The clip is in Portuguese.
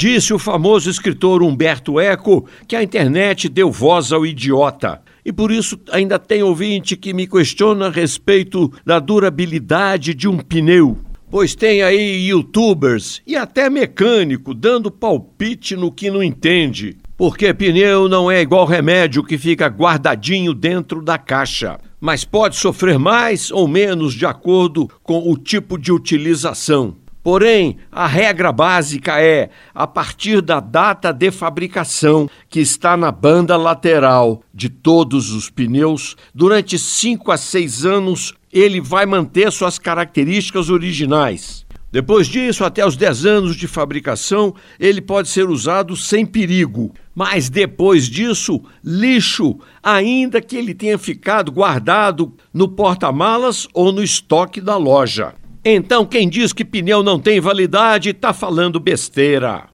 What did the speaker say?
Disse o famoso escritor Humberto Eco que a internet deu voz ao idiota. E por isso ainda tem ouvinte que me questiona a respeito da durabilidade de um pneu. Pois tem aí youtubers e até mecânico dando palpite no que não entende. Porque pneu não é igual remédio que fica guardadinho dentro da caixa, mas pode sofrer mais ou menos de acordo com o tipo de utilização. Porém, a regra básica é a partir da data de fabricação, que está na banda lateral de todos os pneus, durante 5 a 6 anos ele vai manter suas características originais. Depois disso, até os 10 anos de fabricação, ele pode ser usado sem perigo. Mas depois disso, lixo, ainda que ele tenha ficado guardado no porta-malas ou no estoque da loja. Então, quem diz que pneu não tem validade está falando besteira.